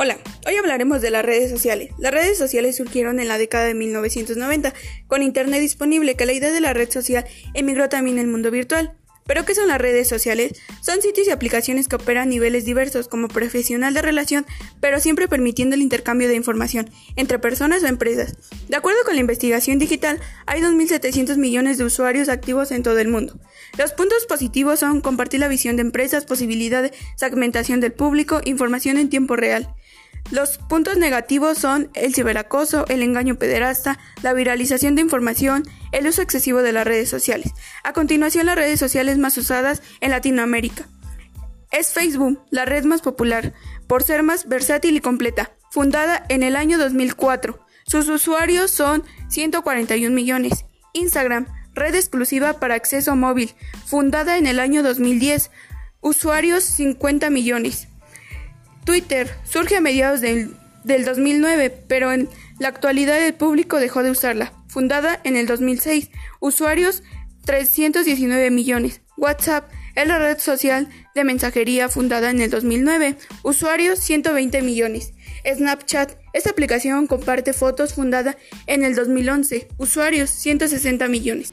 Hola, hoy hablaremos de las redes sociales. Las redes sociales surgieron en la década de 1990 con Internet disponible, que la idea de la red social emigró también al mundo virtual. ¿Pero qué son las redes sociales? Son sitios y aplicaciones que operan a niveles diversos como profesional de relación, pero siempre permitiendo el intercambio de información entre personas o empresas. De acuerdo con la investigación digital, hay 2.700 millones de usuarios activos en todo el mundo. Los puntos positivos son compartir la visión de empresas, posibilidad de segmentación del público, información en tiempo real. Los puntos negativos son el ciberacoso, el engaño pederasta, la viralización de información, el uso excesivo de las redes sociales. A continuación, las redes sociales más usadas en Latinoamérica. Es Facebook, la red más popular, por ser más versátil y completa, fundada en el año 2004. Sus usuarios son 141 millones. Instagram, red exclusiva para acceso móvil, fundada en el año 2010. Usuarios 50 millones. Twitter surge a mediados del, 2009, pero en la actualidad el público dejó de usarla. Fundada en el 2006, usuarios 319 millones. WhatsApp es la red social de mensajería fundada en el 2009, usuarios 120 millones. Snapchat, esta aplicación comparte fotos fundada en el 2011, usuarios 160 millones.